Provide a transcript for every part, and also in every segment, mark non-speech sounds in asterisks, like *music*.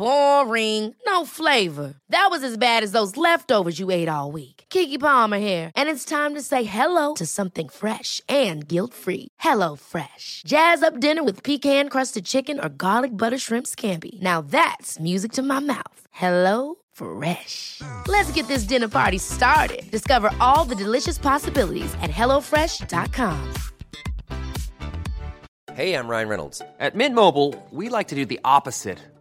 Boring. No flavor. That was as bad as those leftovers you ate all week. Kiki Palmer here, and it's time to say hello to something fresh and guilt-free. Hello Fresh. Jazz up dinner with pecan-crusted chicken or garlic butter shrimp scampi. Now that's music to my mouth. Hello Fresh. Let's get this dinner party started. Discover all the delicious possibilities at hellofresh.com. Hey, I'm Ryan Reynolds. At Mint Mobile, we like to do the opposite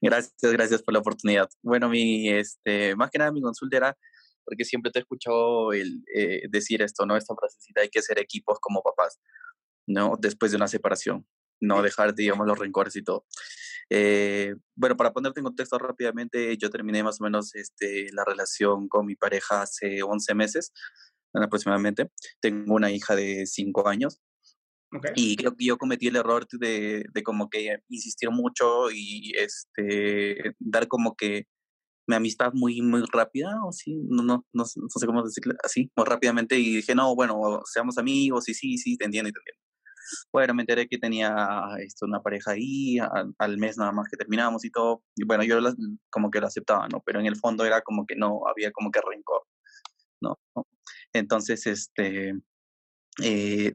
gracias, gracias por la oportunidad. Bueno, mi, este, más que nada mi consulta era porque siempre te he escuchado el, eh, decir esto, ¿no? Esta frasecita, hay que ser equipos como papás, ¿no? Después de una separación, no dejar, digamos, los rencores y todo. Eh, bueno, para ponerte en contexto rápidamente, yo terminé más o menos este, la relación con mi pareja hace 11 meses aproximadamente. Tengo una hija de 5 años. Y creo que yo cometí el error de, de, como que insistir mucho y este dar como que mi amistad muy, muy rápida, o sí, no, no, no, no sé cómo decirlo, así, muy rápidamente, y dije, no, bueno, seamos amigos, y sí, sí, te entiendo, te entiendo. Bueno, me enteré que tenía esto, una pareja ahí, al, mes nada más que terminamos y todo, y bueno, yo como que lo aceptaba, ¿no? Pero en el fondo era como que no, había como que rencor, ¿no? Entonces, este, eh,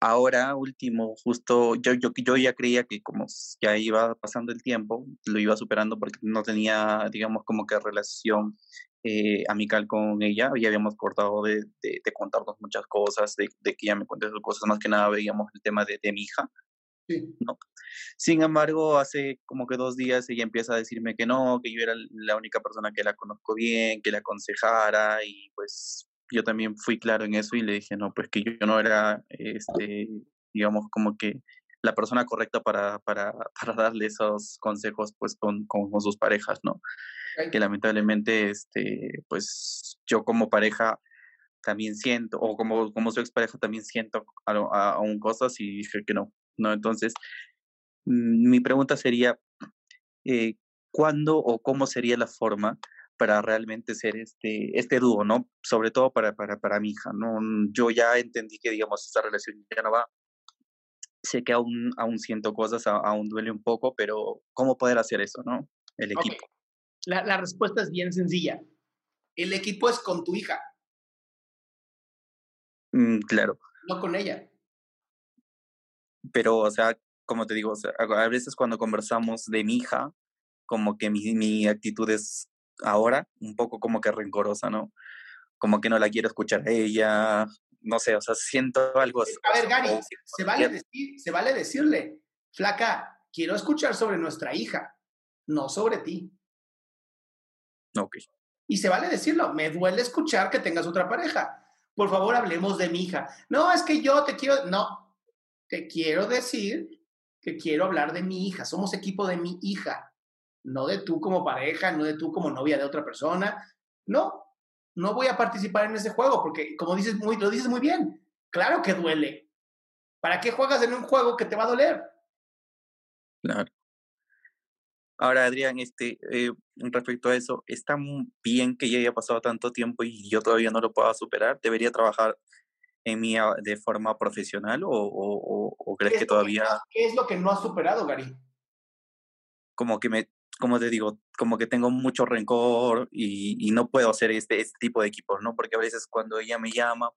ahora último, justo yo, yo, yo ya creía que como ya iba pasando el tiempo, lo iba superando porque no tenía, digamos, como que relación eh, amical con ella, ya habíamos cortado de, de, contarnos muchas cosas, de, de, que ella me sus cosas, más que nada veíamos el tema de, de mi hija. Sí. ¿no? Sin embargo, hace como que dos días ella empieza a decirme que no, que yo era la única persona que la conozco bien, que la aconsejara y pues yo también fui claro en eso y le dije, no, pues que yo no era, este, digamos, como que la persona correcta para, para, *laughs* para darle esos consejos, pues, con, con, sus parejas, ¿no? Que lamentablemente, este, pues, yo como pareja también siento, o como, como su expareja también siento aún cosas y dije que no, ¿no? Entonces, mm, mi pregunta sería, eh, ¿cuándo o cómo sería la forma para realmente ser este, este dúo, ¿no? Sobre todo para, para, para mi hija, ¿no? Yo ya entendí que, digamos, esta relación ya no va. Sé que aún, aún siento cosas, aún duele un poco, pero ¿cómo poder hacer eso, no? El equipo. La, la respuesta es bien sencilla. El equipo es con tu hija. Mm, claro. No con ella. Pero, o sea, como te digo, o sea, a veces cuando conversamos de mi hija, como que mi, mi actitud es ahora un poco como que rencorosa, ¿no? Como que no la quiero escuchar a ella, no sé, o sea, siento algo así. A ver, Gary, se vale, decir, se vale decirle, flaca, quiero escuchar sobre nuestra hija, no sobre ti. Ok. Y se vale decirlo, me duele escuchar que tengas otra pareja. Por favor, hablemos de mi hija. No, es que yo te quiero, no, te quiero decir que quiero hablar de mi hija. Somos equipo de mi hija no de tú como pareja, no de tú como novia de otra persona. No, no voy a participar en ese juego porque, como dices muy, lo dices muy bien, claro que duele. ¿Para qué juegas en un juego que te va a doler? Claro. Ahora, Adrián, este, eh, respecto a eso, ¿está bien que ya haya pasado tanto tiempo y yo todavía no lo pueda superar? ¿Debería trabajar en mí ah, de forma profesional o, o, o crees que todavía... ¿Qué es lo que no has superado, Gary? como que me, como te digo, como que tengo mucho rencor y, y no puedo hacer este, este tipo de equipos, ¿no? Porque a veces cuando ella me llama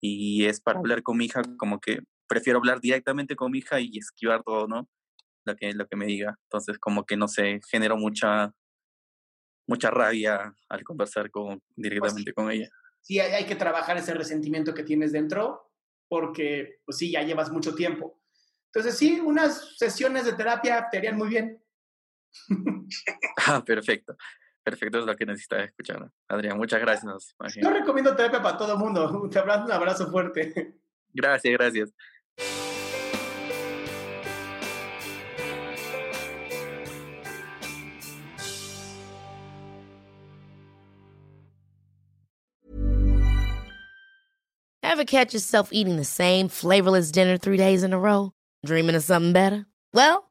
y es para hablar con mi hija, como que prefiero hablar directamente con mi hija y esquivar todo, ¿no? Lo que, lo que me diga. Entonces, como que no sé, genero mucha, mucha rabia al conversar con, Pues directamente sí. con ella. Sí, hay, hay que trabajar ese resentimiento que tienes dentro porque, pues sí, ya llevas mucho tiempo. Entonces, sí, unas sesiones de terapia te harían muy bien. *laughs* Ah, perfecto. Perfecto, es lo que necesitaba escuchar. Adrián, muchas gracias. más bien. Yo recomiendo terapia para todo mundo. *laughs* Te abrazo, un abrazo fuerte. Gracias, gracias. Ever catch yourself eating the same flavorless dinner three days in a row? Dreaming of something better? Well,